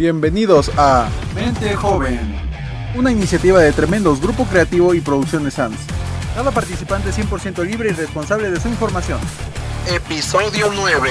Bienvenidos a Mente Joven, una iniciativa de Tremendos Grupo Creativo y Producciones SANS. Cada participante 100% libre y responsable de su información. Episodio 9.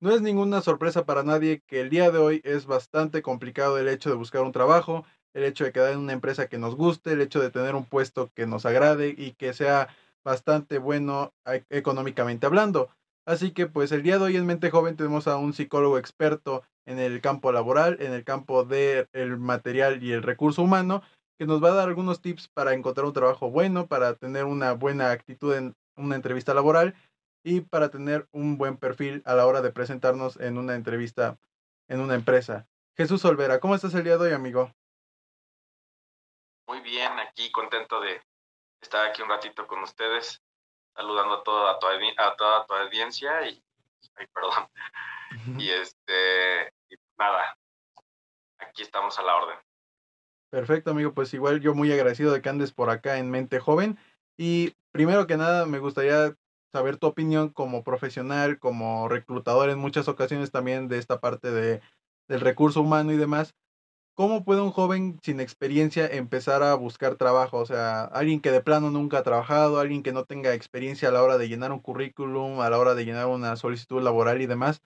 No es ninguna sorpresa para nadie que el día de hoy es bastante complicado el hecho de buscar un trabajo, el hecho de quedar en una empresa que nos guste, el hecho de tener un puesto que nos agrade y que sea bastante bueno e- económicamente hablando. Así que pues el día de hoy en Mente Joven tenemos a un psicólogo experto en el campo laboral, en el campo del material y el recurso humano, que nos va a dar algunos tips para encontrar un trabajo bueno, para tener una buena actitud en una entrevista laboral y para tener un buen perfil a la hora de presentarnos en una entrevista en una empresa. Jesús Olvera, ¿cómo estás el día de hoy, amigo? Muy bien, aquí contento de estar aquí un ratito con ustedes, saludando a toda, tu, audi- a toda tu audiencia y, ay, perdón, y este, y nada, aquí estamos a la orden. Perfecto, amigo. Pues igual yo muy agradecido de que andes por acá en Mente Joven. Y primero que nada, me gustaría saber tu opinión como profesional, como reclutador en muchas ocasiones también de esta parte de, del recurso humano y demás. ¿Cómo puede un joven sin experiencia empezar a buscar trabajo? O sea, alguien que de plano nunca ha trabajado, alguien que no tenga experiencia a la hora de llenar un currículum, a la hora de llenar una solicitud laboral y demás.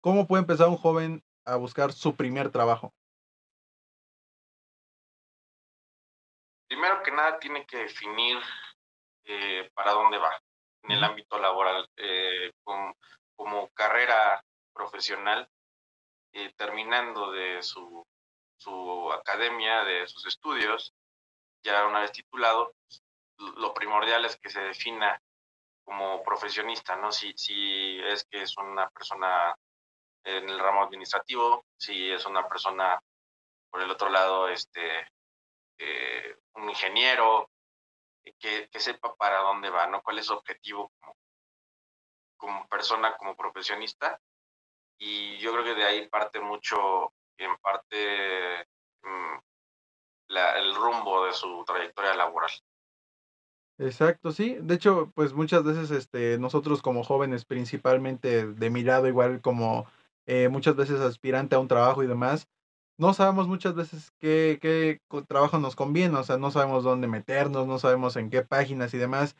¿Cómo puede empezar un joven a buscar su primer trabajo? Primero que nada tiene que definir eh, para dónde va en el ámbito laboral, eh, como, como carrera profesional, eh, terminando de su, su academia, de sus estudios, ya una vez titulado, lo primordial es que se defina como profesionista, ¿no? Si, si es que es una persona en el ramo administrativo, si es una persona por el otro lado, este, eh, un ingeniero, que, que sepa para dónde va, ¿no? Cuál es su objetivo como, como persona, como profesionista. Y yo creo que de ahí parte mucho, en parte, mm, la- el rumbo de su trayectoria laboral. Exacto, sí. De hecho, pues muchas veces este, nosotros como jóvenes, principalmente de mi lado, igual como eh, muchas veces aspirante a un trabajo y demás, no sabemos muchas veces qué, qué trabajo nos conviene, o sea, no sabemos dónde meternos, no sabemos en qué páginas y demás.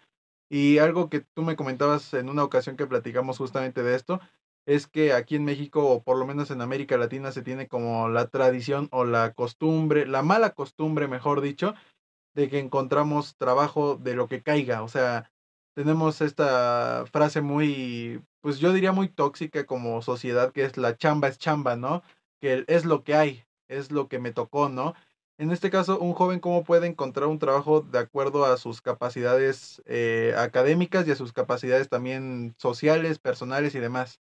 Y algo que tú me comentabas en una ocasión que platicamos justamente de esto, es que aquí en México, o por lo menos en América Latina, se tiene como la tradición o la costumbre, la mala costumbre, mejor dicho, de que encontramos trabajo de lo que caiga. O sea, tenemos esta frase muy, pues yo diría muy tóxica como sociedad, que es la chamba es chamba, ¿no? Que es lo que hay, es lo que me tocó, ¿no? En este caso, un joven, ¿cómo puede encontrar un trabajo de acuerdo a sus capacidades eh, académicas y a sus capacidades también sociales, personales y demás?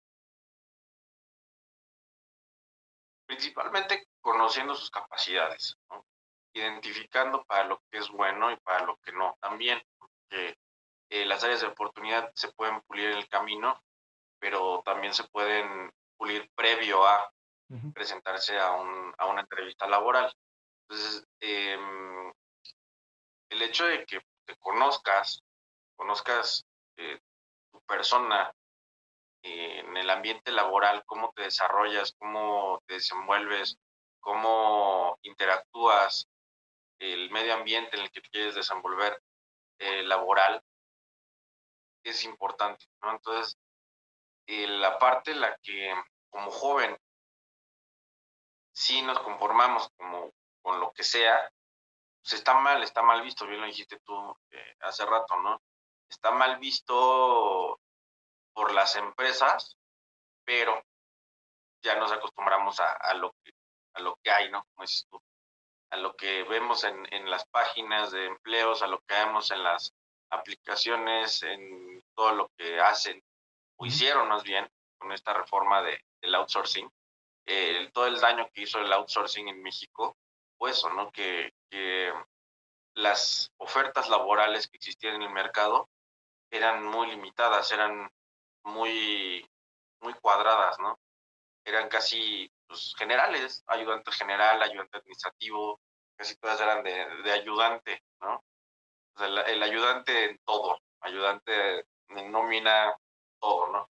Principalmente conociendo sus capacidades, ¿no? identificando para lo que es bueno y para lo que no. También que eh, las áreas de oportunidad se pueden pulir en el camino, pero también se pueden pulir previo a presentarse a, un, a una entrevista laboral. Entonces, em, el hecho de que te conozcas, conozcas eh, tu persona en el ambiente laboral, cómo te desarrollas, cómo te desenvuelves, cómo interactúas, el medio ambiente en el que quieres desenvolver eh, laboral, es importante. Entonces, eh, la parte en la que como joven sí nos conformamos como con lo que sea, pues está mal, está mal visto, bien lo dijiste tú eh, hace rato, ¿no? Está mal visto por las empresas, pero ya nos acostumbramos a, a lo, que, a lo que hay, ¿no? Como dices tú, a lo que vemos en, en las páginas de empleos, a lo que vemos en las aplicaciones, en todo lo que hacen o hicieron más bien con esta reforma de, del outsourcing, eh, todo el daño que hizo el outsourcing en México fue eso, ¿no? Que, que las ofertas laborales que existían en el mercado eran muy limitadas, eran muy, muy cuadradas, ¿no? Eran casi pues, generales, ayudante general, ayudante administrativo, casi todas eran de, de ayudante, ¿no? El, el ayudante en todo, ayudante en nómina, todo, ¿no?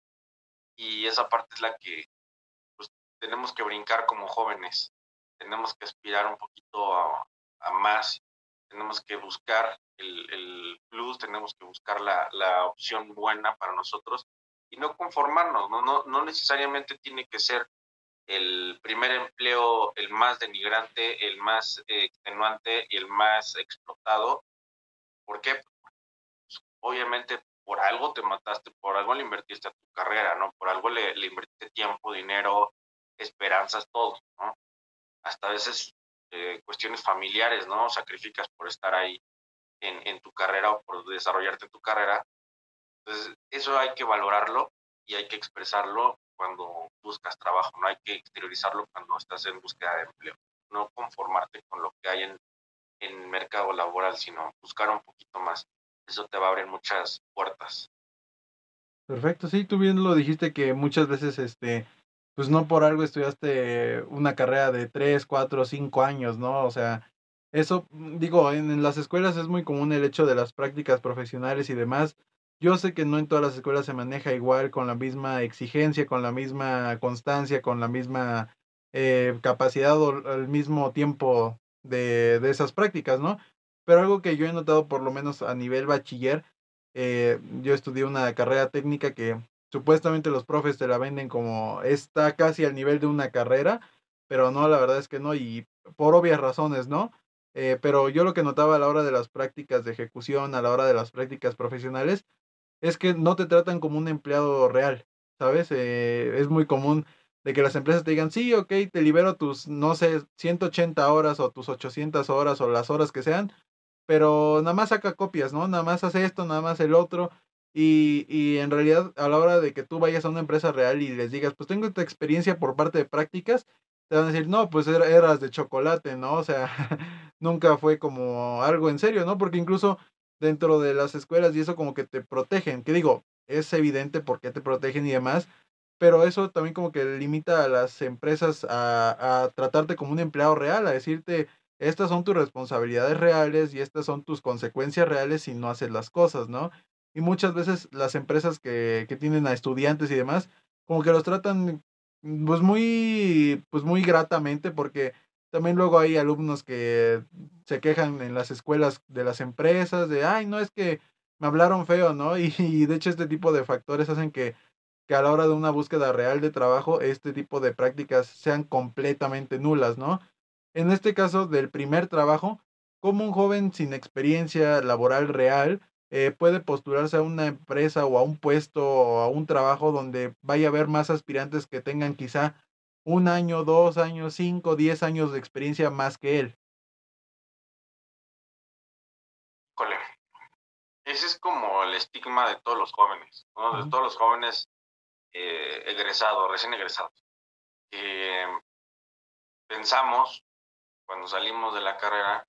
Y esa parte es la que pues, tenemos que brincar como jóvenes, tenemos que aspirar un poquito a, más, tenemos que buscar el, plus, tenemos que buscar la, la, opción buena para nosotros y no conformarnos, no, no, no necesariamente tiene que ser el primer empleo el más denigrante, el más extenuante y el más explotado. ¿Por qué? Obviamente por algo te mataste, por algo le invertiste a tu carrera, ¿no? Por algo le, le invertiste tiempo, dinero, esperanzas, todo, ¿no? Hasta a veces eh, cuestiones familiares, ¿no? Sacrificas por estar ahí en, en tu carrera o por desarrollarte tu carrera. Entonces, eso hay que valorarlo y hay que expresarlo cuando buscas trabajo, no hay que exteriorizarlo cuando estás en búsqueda de empleo, no conformarte con lo que hay en, en mercado laboral, sino buscar un poquito más. Eso te va a abrir muchas puertas. Perfecto, sí, tú bien lo dijiste que muchas veces, este, pues no por algo estudiaste una carrera de 3, 4, 5 años, ¿no? O sea, eso, digo, en, en las escuelas es muy común el hecho de las prácticas profesionales y demás, yo sé que no en todas las escuelas se maneja igual, con la misma exigencia, con la misma constancia, con la misma eh, capacidad o el mismo tiempo de, de, esas prácticas, ¿no? Pero algo que yo he notado, por lo menos a nivel bachiller, eh, yo estudié una carrera técnica que supuestamente los profes te la venden como está casi al nivel de una carrera, pero no, la verdad es que no, y por obvias razones, ¿no? Eh, pero yo lo que notaba a la hora de las prácticas de ejecución, a la hora de las prácticas profesionales, es que no te tratan como un empleado real, ¿sabes? Eh, es muy común de que las empresas te digan, sí, ok, te libero tus, no sé, 180 horas o tus 800 horas o las horas que sean, pero nada más saca copias, ¿no? Nada más hace esto, nada más el otro. Y, y en realidad a la hora de que tú vayas a una empresa real y les digas, pues tengo esta experiencia por parte de prácticas, te van a decir, no, pues eras de chocolate, ¿no? O sea, nunca fue como algo en serio, ¿no? Porque incluso dentro de las escuelas y eso como que te protegen, que digo, es evidente por qué te protegen y demás, pero eso también como que limita a las empresas a, a tratarte como un empleado real, a decirte, estas son tus responsabilidades reales y estas son tus consecuencias reales si no haces las cosas, ¿no? Y muchas veces las empresas que, que tienen a estudiantes y demás, como que los tratan pues muy, pues muy gratamente porque también luego hay alumnos que se quejan en las escuelas de las empresas de, ay, no es que me hablaron feo, ¿no? Y, de hecho este tipo de factores hacen que, que a la hora de una búsqueda real de trabajo, este tipo de prácticas sean completamente nulas, ¿no? En este caso del primer trabajo, como un joven sin experiencia laboral real eh, puede postularse a una empresa o a un puesto o a un trabajo donde vaya a haber más aspirantes que tengan quizá un año, dos años, cinco, diez años de experiencia más que él. ese es como el estigma de todos los jóvenes, ¿no? de todos los jóvenes eh, egresados, recién egresados. pensamos, cuando salimos de la carrera,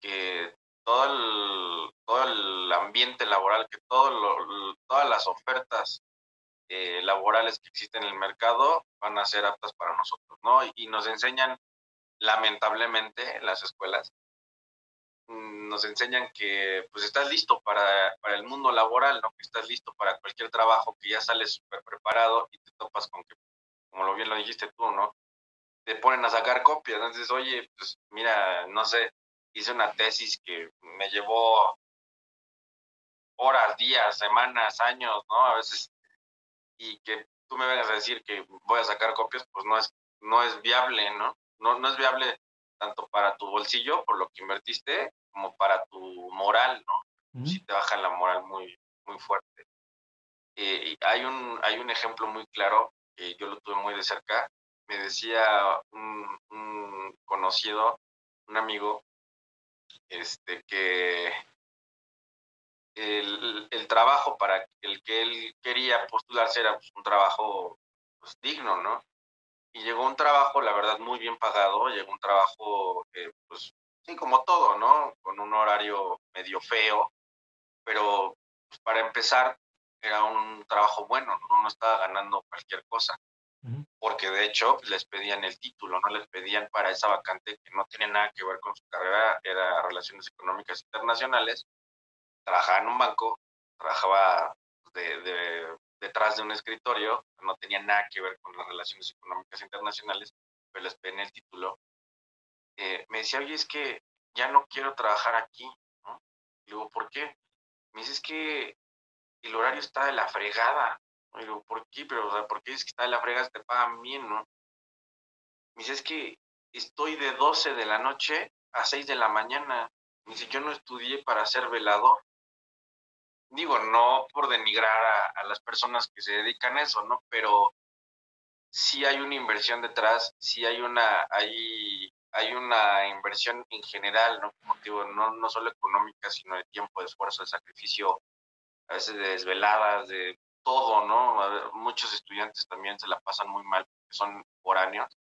que todo el, todo el ambiente laboral, que todo todas las ofertas eh, laborales que existen en el mercado van a ser aptas para nosotros, ¿no? Y, nos enseñan, lamentablemente, en las escuelas, mm, nos enseñan que pues estás listo para, para, el mundo laboral, ¿no? Que estás listo para cualquier trabajo, que ya sales súper preparado y te topas con que, como lo bien lo dijiste tú, ¿no? Te ponen a sacar copias, entonces, oye, pues mira, no sé, hice una tesis que me llevó horas, días, semanas, años, ¿no? A veces y que tú me vengas a decir que voy a sacar copias, pues no es, no es viable, ¿no? ¿no? No es viable tanto para tu bolsillo, por lo que invertiste, como para tu moral, ¿no? Si te baja la moral muy, muy fuerte. Eh, hay, un, hay un ejemplo muy claro, que yo lo tuve muy de cerca. Me decía un, un conocido, un amigo, este, que el, el, trabajo para el que él quería postularse era pues, un trabajo pues, digno, ¿no? Y llegó un trabajo, la verdad, muy bien pagado, llegó un trabajo, eh, pues, sí, como todo, ¿no? Con un horario medio feo, pero pues, para empezar era un trabajo bueno, ¿no? no estaba ganando cualquier cosa, porque de hecho les pedían el título, no les pedían para esa vacante que no tiene nada que ver con su carrera, era Relaciones Económicas Internacionales, trabajaba en un banco, trabajaba de, detrás de un escritorio, no tenía nada que ver con las relaciones económicas internacionales, pero les en el título, eh, me decía, oye, es que ya no quiero trabajar aquí, ¿no? Le digo, ¿por qué? Me dice, es que el horario está de la fregada. Le digo, ¿por qué? Pero, o sea, ¿por qué es que está de la fregada? Te pagan bien, ¿no? Me dice, es que estoy de 12 de la noche a 6 de la mañana. Me dice, yo no estudié para ser velador. Digo, no por denigrar a, las personas que se dedican a eso, ¿no? Pero sí hay una inversión detrás, sí hay una, hay, hay una inversión en general, ¿no? Como no, no solo económica, sino de tiempo, de esfuerzo, de sacrificio, a veces de desveladas, de todo, ¿no? Muchos estudiantes también se la pasan muy mal porque son foráneos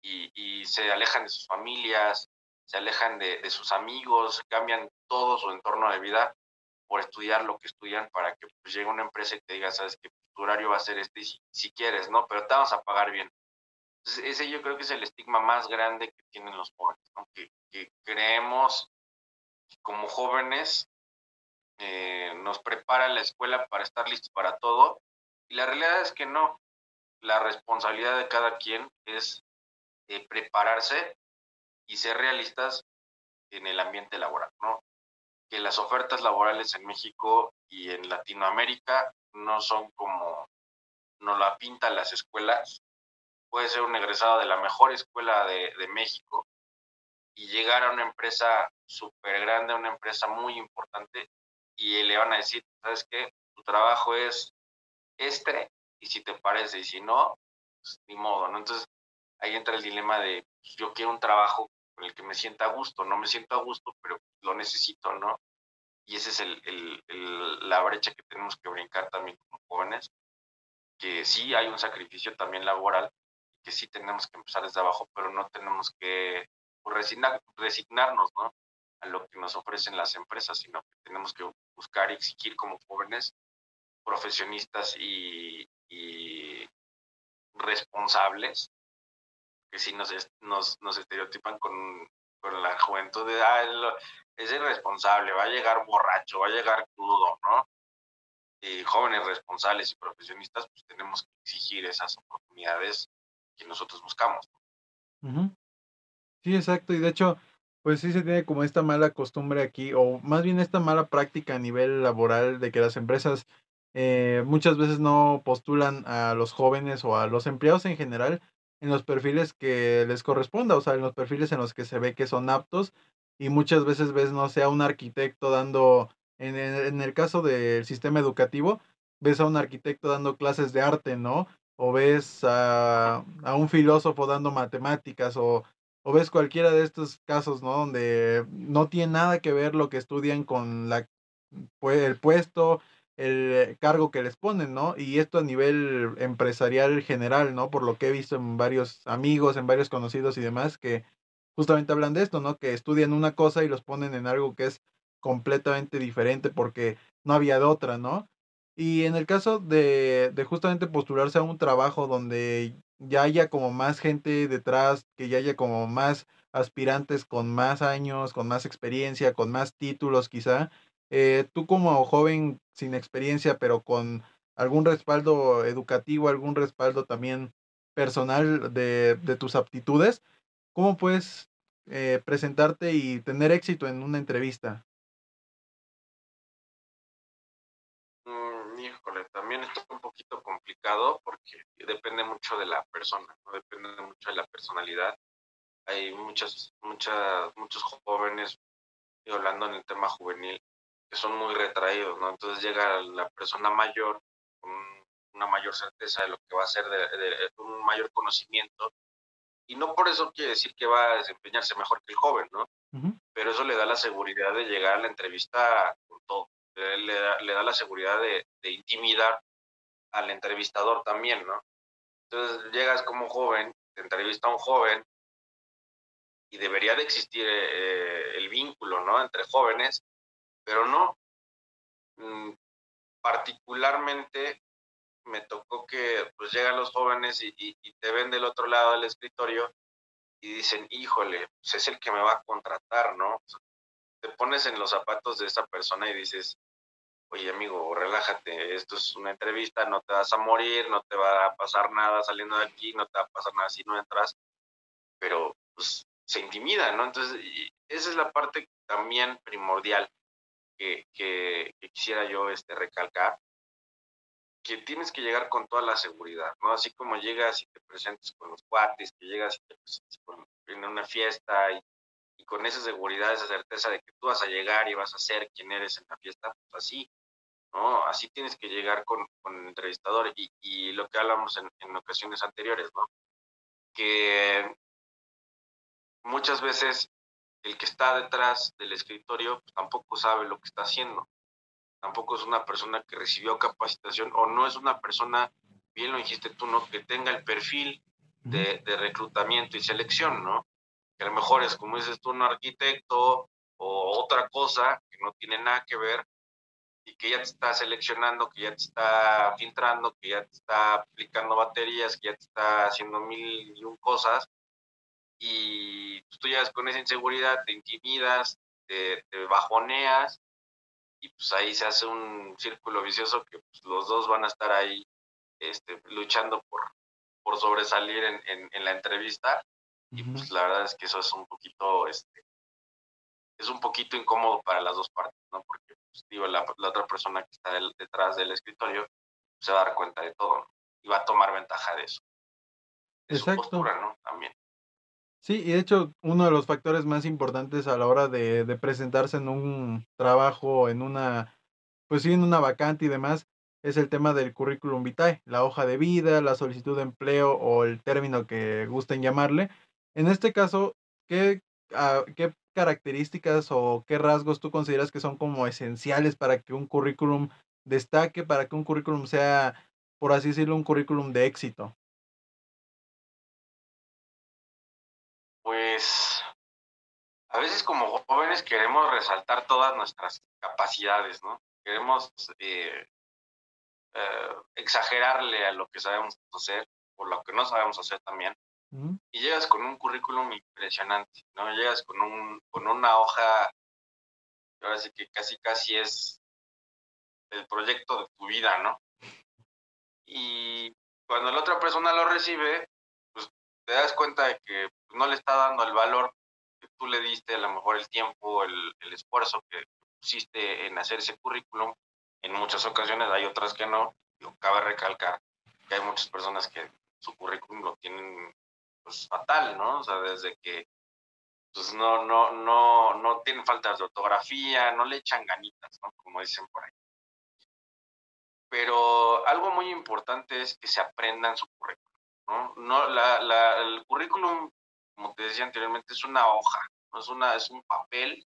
y, y se alejan de sus familias, se alejan de, sus amigos, cambian todo su entorno de vida por estudiar lo que estudian para que pues, llegue una empresa y te diga, sabes que tu horario va a ser este si, quieres, ¿no? Pero te vamos a pagar bien. Entonces, ese yo creo que es el estigma más grande que tienen los jóvenes, ¿no? que, creemos que como jóvenes eh, nos prepara la escuela para estar listos para todo y la realidad es que no. La responsabilidad de cada quien es eh, prepararse y ser realistas en el ambiente laboral, ¿no? Que las ofertas laborales en México y en Latinoamérica no son como nos la pintan las escuelas. Puede ser un egresado de la mejor escuela de, México y llegar a una empresa súper grande, una empresa muy importante, y le van a decir, ¿sabes qué? Tu trabajo es este, y si te parece, y si no, pues, ni modo, ¿no? Entonces, ahí entra el dilema de, pues, yo quiero un trabajo con el que me sienta a gusto, no me siento a gusto, pero lo necesito, ¿no? Y esa es el, la brecha que tenemos que brincar también como jóvenes, que sí hay un sacrificio también laboral, que sí tenemos que empezar desde abajo, pero no tenemos que pues, resignar, resignarnos, ¿no? A lo que nos ofrecen las empresas, sino que tenemos que buscar y exigir como jóvenes profesionistas y, y responsables que sí nos, nos, nos estereotipan con, con, la juventud de, ah, es irresponsable, va a llegar borracho, va a llegar crudo, ¿no? Y jóvenes responsables y profesionistas, pues tenemos que exigir esas oportunidades que nosotros buscamos. Sí, exacto, y de hecho, pues sí se tiene como esta mala costumbre aquí, o más bien esta mala práctica a nivel laboral de que las empresas eh, muchas veces no postulan a los jóvenes o a los empleados en general en los perfiles que les corresponda, o sea, en los perfiles en los que se ve que son aptos y muchas veces ves, no sé, a un arquitecto dando, en, en el caso del sistema educativo, ves a un arquitecto dando clases de arte, ¿no? O ves a, a un filósofo dando matemáticas o, o ves cualquiera de estos casos, ¿no? Donde no tiene nada que ver lo que estudian con la, el puesto, el cargo que les ponen, ¿no? Y esto a nivel empresarial general, ¿no? Por lo que he visto en varios amigos, en varios conocidos y demás, que justamente hablan de esto, ¿no? Que estudian una cosa y los ponen en algo que es completamente diferente porque no había de otra, ¿no? Y en el caso de, de justamente postularse a un trabajo donde ya haya como más gente detrás, que ya haya como más aspirantes con más años, con más experiencia, con más títulos quizá, eh, tú como joven sin experiencia, pero con algún respaldo educativo, algún respaldo también personal de, tus aptitudes, ¿cómo puedes eh, presentarte y tener éxito en una entrevista? Mm, híjole, también es un poquito complicado porque depende mucho de la persona, depende mucho de la personalidad. Hay muchas, muchas, muchos jóvenes, hablando en el tema juvenil, que son muy retraídos, ¿no? Entonces llega la persona mayor con una mayor certeza de lo que va a ser, de, un mayor conocimiento, y no por eso quiere decir que va a desempeñarse mejor que el joven, ¿no? Pero eso le da la seguridad de llegar a la entrevista con todo, le, da, le da, la seguridad de, de, intimidar al entrevistador también, ¿no? Entonces llegas como joven, te entrevista a un joven, y debería de existir eh, el vínculo, ¿no? Entre jóvenes, pero no. Mm, particularmente me tocó que pues llegan los jóvenes y, te ven del otro lado del escritorio y dicen, híjole, pues es el que me va a contratar, ¿no? te pones en los zapatos de esa persona y dices, oye amigo, relájate, esto es una entrevista, no te vas a morir, no te va a pasar nada saliendo de aquí, no te va a pasar nada si no entras, pero pues se intimida, ¿no? Entonces, esa es la parte también primordial que, que, quisiera yo este, recalcar, que tienes que llegar con toda la seguridad, ¿no? Así como llegas y te presentes con los cuates, que llegas y te presentes en una fiesta y, con esa seguridad, esa certeza de que tú vas a llegar y vas a ser quien eres en la fiesta, pues así, ¿no? Así tienes que llegar con, con el entrevistador y, y, lo que hablamos en, en ocasiones anteriores, ¿no? Que muchas veces el que está detrás del escritorio pues, tampoco sabe lo que está haciendo. Tampoco es una persona que recibió capacitación o no es una persona, bien lo dijiste tú, ¿no? que tenga el perfil de, reclutamiento y selección, ¿no? Que a lo mejor es, como dices tú, un arquitecto o otra cosa que no tiene nada que ver y que ya te está seleccionando, que ya te está filtrando, que ya te está aplicando baterías, que ya te está haciendo mil y un cosas y tú llegas con esa inseguridad, te intimidas, te, bajoneas y pues ahí se hace un círculo vicioso que pues, los dos van a estar ahí este, luchando por, por sobresalir en, en, la entrevista. Y pues la verdad es que eso es un poquito este es un poquito incómodo para las dos partes no porque pues, digo la, otra persona que está detrás del escritorio se va a dar cuenta de todo y va a tomar ventaja de eso de Exacto. su postura no también Sí, y de hecho, uno de los factores más importantes a la hora de, presentarse en un trabajo, en una, pues sí, en una vacante y demás, es el tema del currículum vitae, la hoja de vida, la solicitud de empleo o el término que gusten llamarle. En este caso, ¿qué, ah, qué características o qué rasgos tú consideras que son como esenciales para que un currículum destaque, para que un currículum sea, por así decirlo, un currículum de éxito? Pues a veces como jóvenes queremos resaltar todas nuestras capacidades, ¿no? Queremos eh, eh, exagerarle a lo que sabemos hacer o lo que no sabemos hacer también. Y llegas con un currículum impresionante, ¿no? Llegas con, un, con una hoja, ahora sí que casi casi es el proyecto de tu vida, ¿no? Y cuando la otra persona lo recibe, te das cuenta de que no le está dando el valor que tú le diste, a lo mejor el tiempo, el, esfuerzo que pusiste en hacer ese currículum. En muchas ocasiones hay otras que no. Lo cabe recalcar que hay muchas personas que su currículum lo tienen pues, fatal, ¿no? O sea, desde que pues no, no, no, no tienen faltas de ortografía, no le echan ganitas, ¿no? Como dicen por ahí. Pero algo muy importante es que se aprendan su currículum, ¿no? no la, la, el currículum como te decía anteriormente, es una hoja, no es, una, es un papel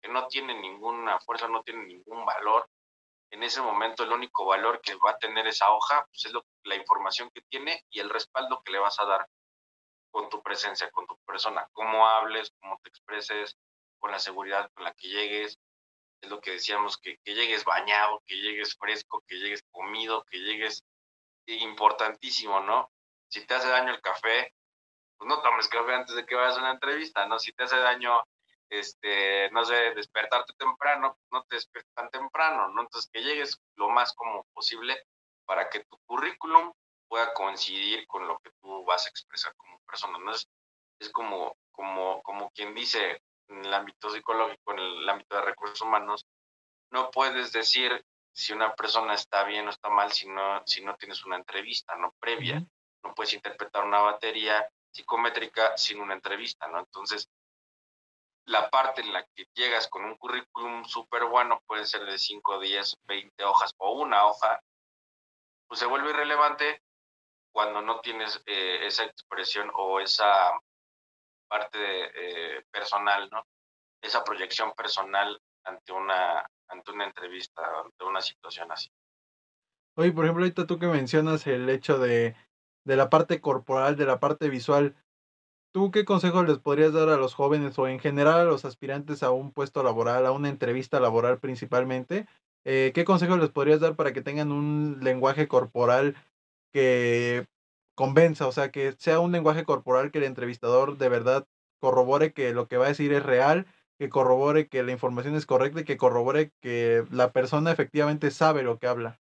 que no tiene ninguna fuerza, no tiene ningún valor. En ese momento el único valor que va a tener esa hoja pues es lo, la información que tiene y el respaldo que le vas a dar con tu presencia, con tu persona, cómo hables, cómo te expreses, con la seguridad con la que llegues. Es lo que decíamos, que, que llegues bañado, que llegues fresco, que llegues comido, que llegues importantísimo, ¿no? Si te hace daño el café, pues no tomes café antes de que vayas a una entrevista, ¿no? Si te hace daño, este, no sé, despertarte temprano, no te despiertes tan temprano, ¿no? Entonces que llegues lo más como posible para que tu currículum pueda coincidir con lo que tú vas a expresar como persona, ¿no? Es, es como, como, como quien dice en el ámbito psicológico, en el ámbito de recursos humanos, no puedes decir si una persona está bien o está mal si no, si no tienes una entrevista, ¿no? Previa. No puedes interpretar una batería psicométrica sin una entrevista, ¿no? Entonces, la parte en la que llegas con un currículum súper bueno, puede ser de 5, 10, 20 hojas o una hoja, pues se vuelve irrelevante cuando no tienes eh, esa expresión o esa parte eh, personal, ¿no? Esa proyección personal ante una, ante una entrevista, ante una situación así. Oye, por ejemplo, ahorita tú que mencionas el hecho de de la parte corporal, de la parte visual. ¿Tú qué consejos les podrías dar a los jóvenes o en general a los aspirantes a un puesto laboral, a una entrevista laboral principalmente? Eh, ¿Qué consejos les podrías dar para que tengan un lenguaje corporal que convenza, o sea, que sea un lenguaje corporal que el entrevistador de verdad corrobore que lo que va a decir es real que corrobore que la información es correcta y que corrobore que la persona efectivamente sabe lo que habla.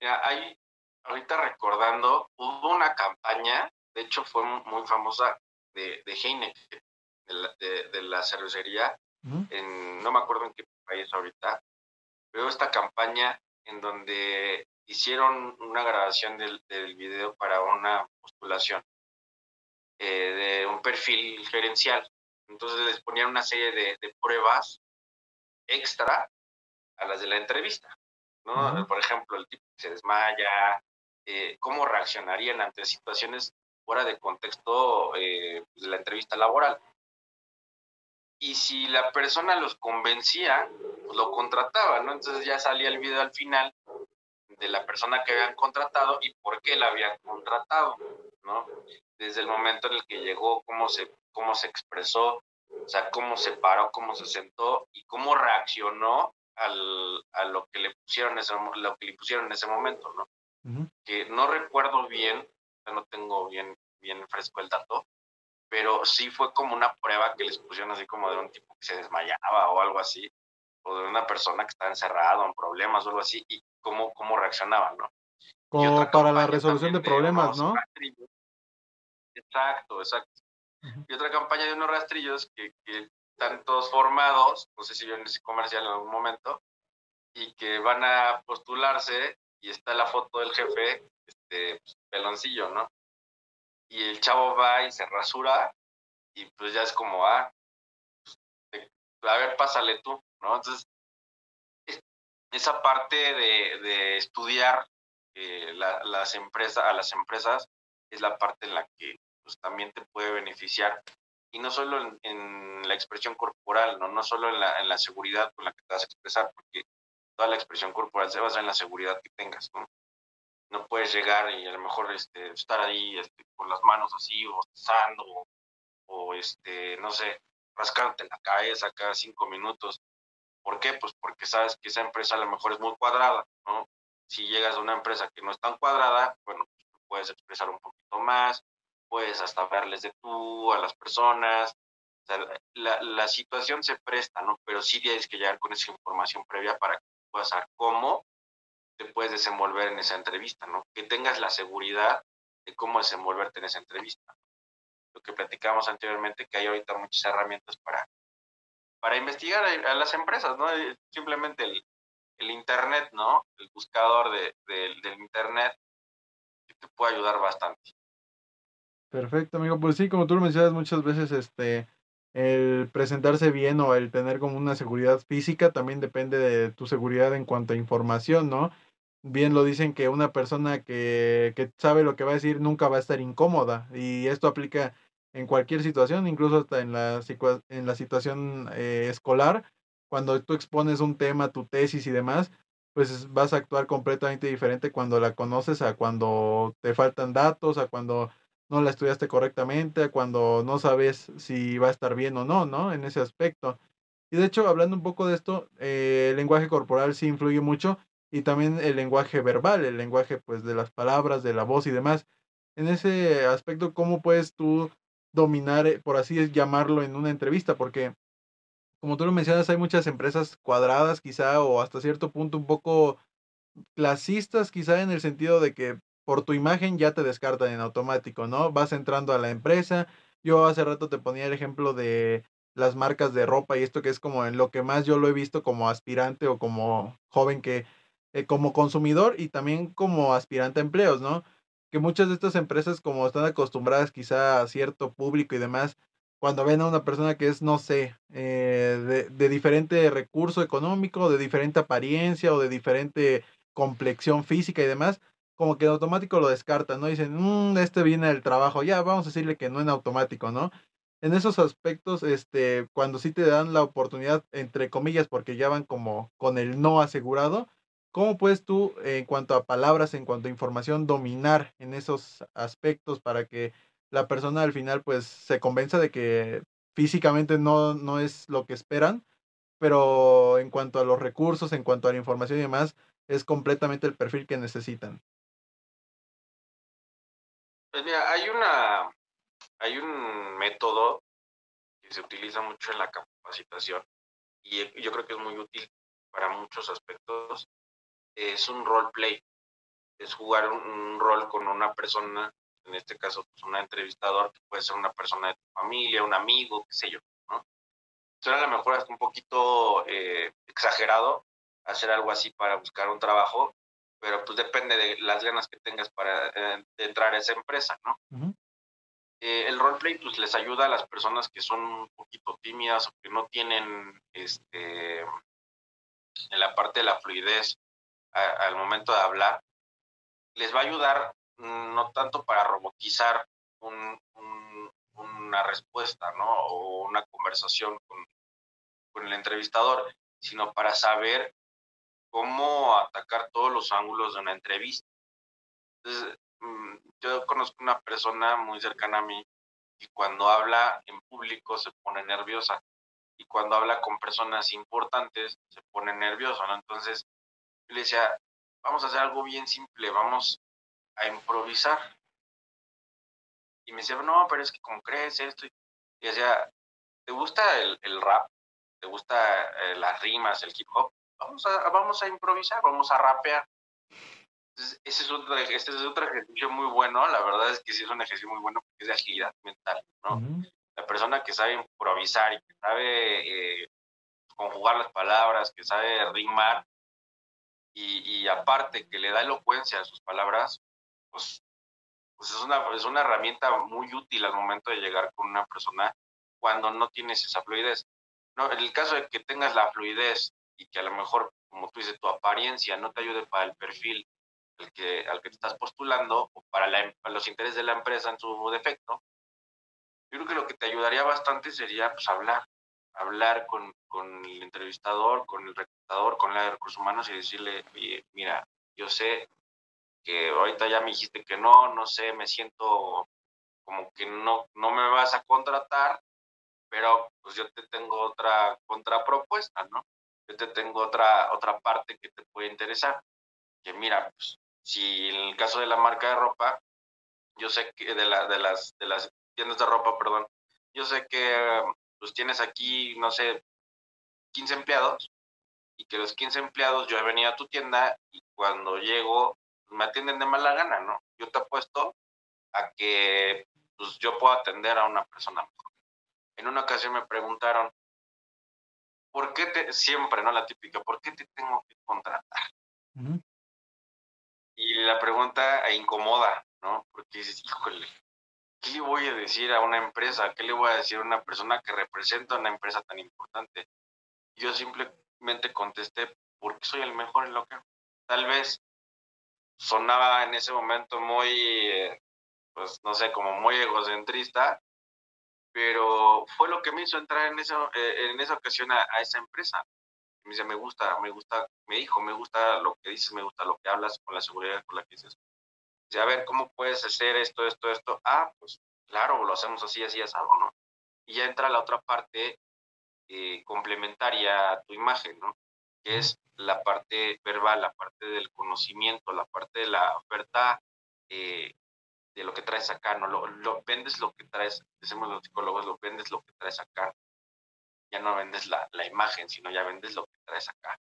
hay, ahorita recordando, hubo una campaña, de hecho fue muy famosa, de, de Heineken, de la, cervecería, en, no me acuerdo en qué país ahorita, pero esta campaña en donde hicieron una grabación del, del video para una postulación eh, de un perfil gerencial. Entonces les ponían una serie de, de pruebas extra a las de la entrevista. ¿no? Por ejemplo, el tipo que se desmaya, eh, cómo reaccionarían ante situaciones fuera de contexto eh, de la entrevista laboral. Y si la persona los convencía, pues lo contrataba, ¿no? Entonces ya salía el video al final de la persona que habían contratado y por qué la habían contratado, ¿no? Desde el momento en el que llegó, cómo se, cómo se expresó, o sea, cómo se paró, cómo se sentó y cómo reaccionó al, a lo que le pusieron ese, lo que le pusieron en ese momento, ¿no? Que no recuerdo bien, no tengo bien, bien fresco el dato, pero sí fue como una prueba que les pusieron así como de un tipo que se desmayaba o algo así, o de una persona que estaba encerrada en problemas o algo así, y cómo, cómo reaccionaban, ¿no? Como para la resolución de problemas, ¿no? Exacto, exacto. Y otra campaña de unos rastrillos que, que están todos formados, no sé si vieron ese comercial en algún momento, y que van a postularse y está la foto del jefe, este, pues, peloncillo, ¿no? Y el chavo va y se rasura y pues ya es como, ah, pues, a ver, pásale tú, ¿no? Entonces, esa parte de, de estudiar eh, las empresas, a las empresas es la parte en la que pues, también te puede beneficiar y no solo en, la expresión corporal, ¿no? no solo en la, en la, seguridad con la que te vas a expresar, porque toda la expresión corporal se basa en la seguridad que tengas, ¿no? No puedes llegar y a lo mejor este, estar ahí este, con las manos así, o o, o este, no sé, rascarte la cabeza cada cinco minutos. ¿Por qué? Pues porque sabes que esa empresa a lo mejor es muy cuadrada, ¿no? Si llegas a una empresa que no es tan cuadrada, bueno, pues puedes expresar un poquito más, puedes hasta hablarles de tú a las personas. la, la, situación se presta, ¿no? Pero sí tienes que llegar con esa información previa para que saber cómo te puedes desenvolver en esa entrevista, ¿no? Que tengas la seguridad de cómo desenvolverte en esa entrevista. Lo que platicamos anteriormente, que hay ahorita muchas herramientas para, para investigar a, las empresas, ¿no? Simplemente el, Internet, ¿no? El buscador de, del Internet que te puede ayudar bastante. Perfecto, amigo. Pues sí, como tú lo mencionas muchas veces, este, el presentarse bien o el tener como una seguridad física también depende de tu seguridad en cuanto a información, ¿no? Bien lo dicen que una persona que, que sabe lo que va a decir nunca va a estar incómoda y esto aplica en cualquier situación, incluso hasta en la, en la situación eh, escolar, cuando tú expones un tema, tu tesis y demás, pues vas a actuar completamente diferente cuando la conoces a cuando te faltan datos, a cuando no la estudiaste correctamente, cuando no sabes si va a estar bien o no, ¿no? En ese aspecto. Y de hecho, hablando un poco de esto, eh, el lenguaje corporal sí influye mucho y también el lenguaje verbal, el lenguaje pues de las palabras, de la voz y demás. En ese aspecto, ¿cómo puedes tú dominar, eh, por así llamarlo, en una entrevista? Porque, como tú lo mencionas, hay muchas empresas cuadradas quizá o hasta cierto punto un poco clasistas quizá en el sentido de que por tu imagen ya te descartan en automático, ¿no? Vas entrando a la empresa. Yo hace rato te ponía el ejemplo de las marcas de ropa y esto que es como en lo que más yo lo he visto como aspirante o como joven que, eh, como consumidor y también como aspirante a empleos, ¿no? Que muchas de estas empresas como están acostumbradas quizá a cierto público y demás, cuando ven a una persona que es, no sé, eh, de, de diferente recurso económico, de diferente apariencia o de diferente complexión física y demás, como que en automático lo descartan, ¿no? Dicen, mmm, este viene del trabajo, ya, vamos a decirle que no en automático, ¿no? En esos aspectos, este, cuando sí te dan la oportunidad, entre comillas, porque ya van como con el no asegurado, ¿cómo puedes tú, en cuanto a palabras, en cuanto a información, dominar en esos aspectos para que la persona al final, pues, se convenza de que físicamente no, no es lo que esperan, pero en cuanto a los recursos, en cuanto a la información y demás, es completamente el perfil que necesitan? Pues mira, hay una, hay un método que se utiliza mucho en la capacitación y yo creo que es muy útil para muchos aspectos, es un role play, es jugar un, rol con una persona, en este caso pues una entrevistador, que puede ser una persona de tu familia, un amigo, qué sé yo, ¿no? Suena a lo mejor hasta un poquito eh, exagerado hacer algo así para buscar un trabajo, pero pues depende de las ganas que tengas para eh, entrar a esa empresa, ¿no? Eh, el roleplay pues les ayuda a las personas que son un poquito tímidas o que no tienen este en la parte de la fluidez al momento de hablar les va a ayudar mm, no tanto para robotizar una respuesta ¿no? o una conversación con, con el entrevistador sino para saber cómo atacar todos los ángulos de una entrevista entonces Mm, yo conozco una persona muy cercana a mí y cuando habla en público se pone nerviosa y cuando habla con personas importantes se pone nervioso, ¿no? Entonces yo le decía, vamos a hacer algo bien simple, vamos a improvisar. Y me decía, no, pero es que como crees esto. Y decía, ¿te gusta el, rap? ¿Te gusta eh, las rimas, el hip hop? Vamos a, vamos a improvisar, vamos a rapear. Entonces, ese es otro, este es otro ejercicio muy bueno, la verdad es que sí es un ejercicio muy bueno porque es de agilidad mental, ¿no? La persona que sabe improvisar y que sabe eh, conjugar las palabras, que sabe rimar y, y, aparte que le da elocuencia a sus palabras, pues, pues es, una, es una herramienta muy útil al momento de llegar con una persona cuando no tienes esa fluidez. No, en el caso de que tengas la fluidez y que a lo mejor, como tú dices, tu apariencia no te ayude para el perfil al que, al que te estás postulando o para, em, los intereses de la empresa en su defecto, yo creo que lo que te ayudaría bastante sería pues, hablar, hablar con, con el entrevistador, con el reclutador, con la de recursos humanos y decirle, oye, mira, yo sé que ahorita ya me dijiste que no, no sé, me siento como que no, no me vas a contratar, pero pues yo te tengo otra contrapropuesta, ¿no? Yo te tengo otra, otra parte que te puede interesar. Que mira, pues si en el caso de la marca de ropa, yo sé que de, la, de, las, de las tiendas de ropa, perdón, yo sé que pues tienes aquí, no sé, 15 empleados y que los 15 empleados yo he venido a tu tienda y cuando llego me atienden de mala gana, ¿no? Yo te apuesto a que pues yo puedo atender a una persona mejor. En una ocasión me preguntaron, ¿por qué te, siempre, ¿no? La típica, ¿por qué te tengo que contratar? Y la pregunta incomoda, ¿no? Porque dices, híjole, ¿qué le voy a decir a una empresa? ¿Qué le voy a decir a una persona que representa una empresa tan importante? Yo simplemente contesté, porque soy el mejor en lo que tal vez sonaba en ese momento muy, eh, pues no sé, como muy egocentrista, pero fue lo que me hizo entrar en, eso, eh, en esa ocasión a esa empresa me dice, me gusta, me gusta, me dijo, me gusta lo que dices, me gusta lo que hablas, con la seguridad con la que dices. Dice, a ver, ¿cómo puedes hacer esto, esto, esto? Ah, pues claro, lo hacemos así, así, así, ¿no? Y ya entra la otra parte eh, complementaria a tu imagen, ¿no? Que es la parte verbal, la parte del conocimiento, la parte de la oferta eh, de lo que traes acá, ¿no? Lo, lo, vendes lo que traes, decimos los psicólogos, lo vendes lo que traes acá ya no vendes la, imagen, sino ya vendes lo que traes acá.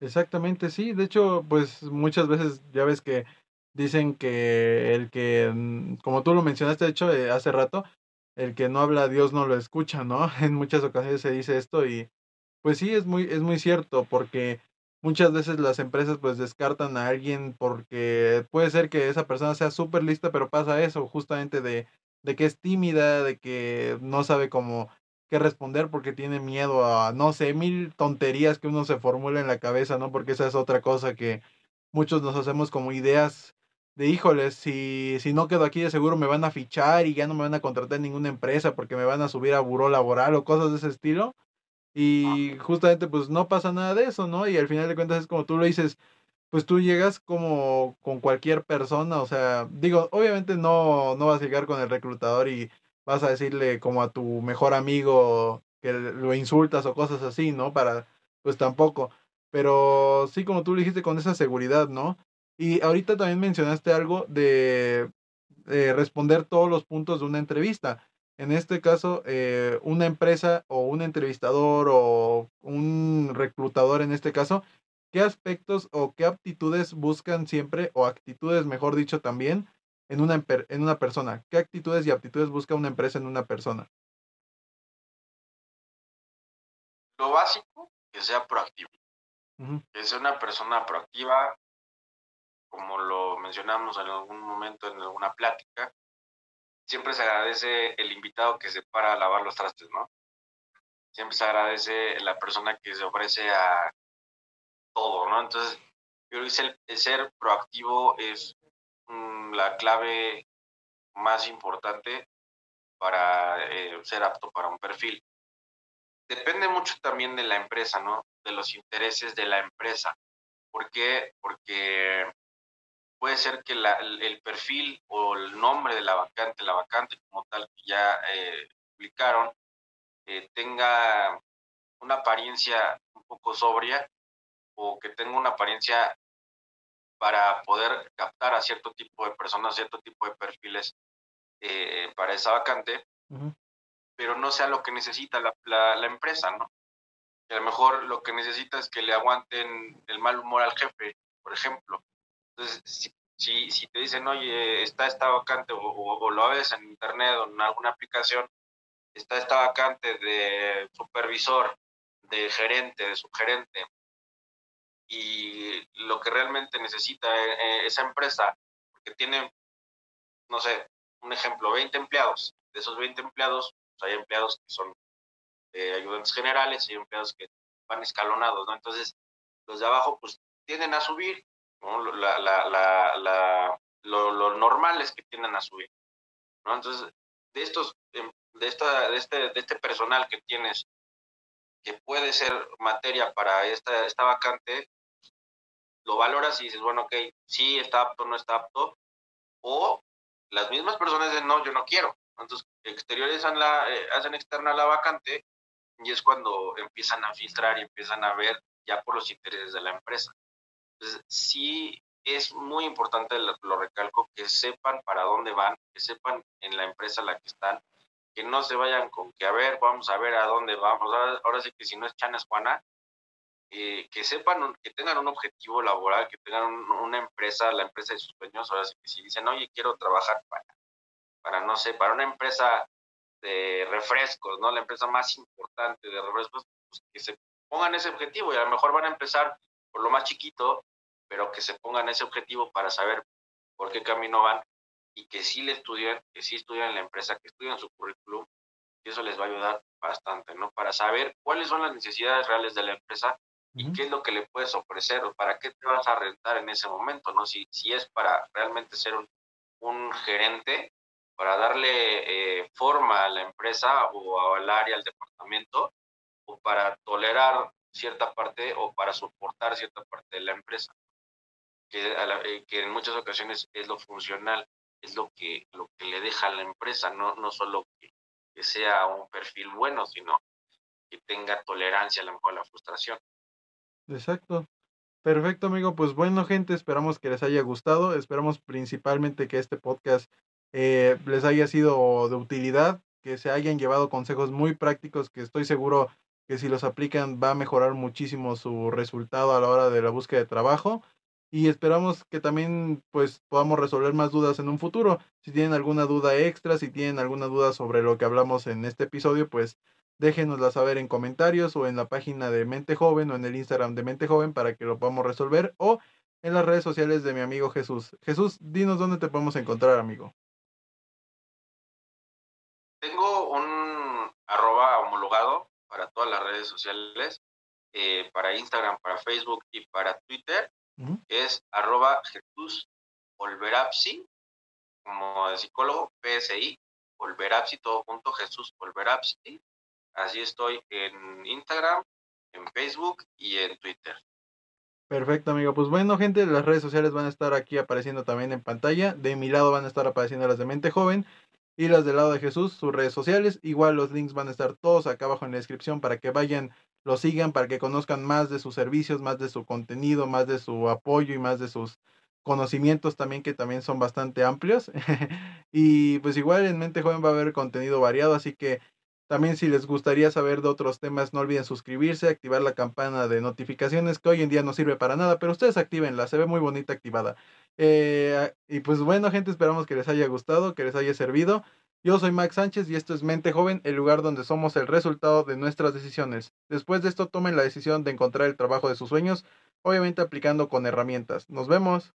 Exactamente, sí. De hecho, pues muchas veces ya ves que dicen que el que, mm, como tú lo mencionaste, de hecho, eh, hace rato, el que no habla Dios no lo escucha, ¿no? En muchas ocasiones se dice esto y pues sí, es muy, es muy cierto, porque muchas veces las empresas pues descartan a alguien porque puede ser que esa persona sea súper lista, pero pasa eso, justamente de, de que es tímida, de que no sabe cómo que responder porque tiene miedo a, no sé, mil tonterías que uno se formula en la cabeza, ¿no? Porque esa es otra cosa que muchos nos hacemos como ideas de, híjoles, si, si no quedo aquí de seguro me van a fichar y ya no me van a contratar en ninguna empresa porque me van a subir a buró laboral o cosas de ese estilo. Y justamente pues no pasa nada de eso, ¿no? Y al final de cuentas es como tú lo dices, pues tú llegas como con cualquier persona, o sea, digo, obviamente no, no vas a llegar con el reclutador y vas a decirle como a tu mejor amigo que lo insultas o cosas así, ¿no? Para, pues tampoco. Pero sí, como tú lo dijiste, con esa seguridad, ¿no? Y ahorita también mencionaste algo de, responder todos los puntos de una entrevista. En este caso, eh, una empresa o un entrevistador o un reclutador en este caso, ¿qué aspectos o qué aptitudes buscan siempre, o actitudes, mejor dicho, también en una, en una persona? ¿Qué actitudes y aptitudes busca una empresa en una persona? Lo básico, que sea proactivo. Que sea una persona proactiva, como lo mencionamos en algún momento en alguna plática, siempre se agradece el invitado que se para a lavar los trastes, ¿no? Siempre se agradece la persona que se ofrece a todo, ¿no? Entonces, yo creo que el, ser proactivo es mm, la clave más importante para eh, ser apto para un perfil. Depende mucho también de la empresa, ¿no? De los intereses de la empresa. ¿Por qué? Porque puede ser que el, perfil o el nombre de la vacante, la vacante como tal que ya eh, publicaron, eh, tenga una apariencia un poco sobria o que tenga una apariencia para poder captar a cierto tipo de personas, cierto tipo de perfiles eh, para esa vacante, pero no sea lo que necesita la, la, empresa, ¿no? a lo mejor lo que necesita es que le aguanten el mal humor al jefe, por ejemplo, entonces, si, si, te dicen, oye, está esta vacante, o, lo ves en internet o en alguna aplicación, está esta vacante de supervisor, de gerente, de subgerente, y lo que realmente necesita eh, eh, esa empresa, porque tiene, no sé, un ejemplo, 20 empleados. De esos 20 empleados, pues, hay empleados que son eh, ayudantes generales y empleados que van escalonados, ¿no? Entonces, los de abajo, pues, tienden a subir la, la, la, lo, normal es que tiendan a subir. ¿no? Entonces, de estos, em, de, esta, de, este, de este personal que tienes, que puede ser materia para esta, esta vacante, lo valoras y dices, bueno, ok, sí está apto, no está apto, o las mismas personas dicen, no, yo no quiero. Entonces, exteriorizan la, eh, hacen externa la vacante y es cuando empiezan a filtrar y empiezan a ver ya por los intereses de la empresa. Entonces, sí es muy importante, lo, recalco, que sepan para dónde van, que sepan en la empresa en la que están, que no se vayan con que, a ver, vamos a ver a dónde vamos. Ahora, sí que si no es Chana, es Juana. Eh, que sepan, que tengan un objetivo laboral, que tengan una empresa, la empresa de sus sueños. Ahora sí que si dicen, oye, quiero trabajar para, para, no sé, para una empresa de refrescos, ¿no? La empresa más importante de refrescos, pues que se pongan ese objetivo y a lo mejor van a empezar por lo más chiquito, pero que se pongan ese objetivo para saber por qué camino van y que sí le estudien, que sí estudien en la empresa, que estudien su currículum, y eso les va a ayudar bastante, ¿no? Para saber cuáles son las necesidades reales de la empresa y qué es lo que le puedes ofrecer o para qué te vas a rentar en ese momento, ¿no? Si, si es para realmente ser un, un gerente, para darle eh, forma a la empresa o al área, al departamento, o para tolerar cierta parte o para soportar cierta parte de la empresa, que, eh, que en muchas ocasiones es lo funcional, es lo que, lo que le deja a la empresa, no, no solo que, sea un perfil bueno, sino que tenga tolerancia a lo mejor a la frustración. Exacto. Perfecto, amigo. Pues bueno, gente, esperamos que les haya gustado. Esperamos principalmente que este podcast eh, les haya sido de utilidad, que se hayan llevado consejos muy prácticos que estoy seguro que si los aplican va a mejorar muchísimo su resultado a la hora de la búsqueda de trabajo y esperamos que también pues podamos resolver más dudas en un futuro. Si tienen alguna duda extra, si tienen alguna duda sobre lo que hablamos en este episodio, pues déjenosla saber en comentarios o en la página de Mente Joven o en el Instagram de Mente Joven para que lo podamos resolver o en las redes sociales de mi amigo Jesús. Jesús, dinos dónde te podemos encontrar, amigo. Tengo un arroba homologado para todas las redes sociales, eh, para Instagram, para Facebook y para Twitter, es arroba Jesús Olverapsi, como de psicólogo, PSI, Olverapsi, todo junto, Jesús Olverapsi. Así estoy en Instagram, en Facebook y en Twitter. Perfecto, amigo. Pues bueno, gente, las redes sociales van a estar aquí apareciendo también en pantalla. De mi lado van a estar apareciendo las de Mente Joven y las del lado de Jesús, sus redes sociales. Igual los links van a estar todos acá abajo en la descripción para que vayan, lo sigan, para que conozcan más de sus servicios, más de su contenido, más de su apoyo y más de sus conocimientos también que también son bastante amplios. y pues igual en Mente Joven va a haber contenido variado, así que también si les gustaría saber de otros temas, no olviden suscribirse, activar la campana de notificaciones, que hoy en día no sirve para nada, pero ustedes activenla, se ve muy bonita activada. Eh, y pues bueno, gente, esperamos que les haya gustado, que les haya servido. Yo soy Max Sánchez y esto es Mente Joven, el lugar donde somos el resultado de nuestras decisiones. Después de esto, tomen la decisión de encontrar el trabajo de sus sueños, obviamente aplicando con herramientas. Nos vemos.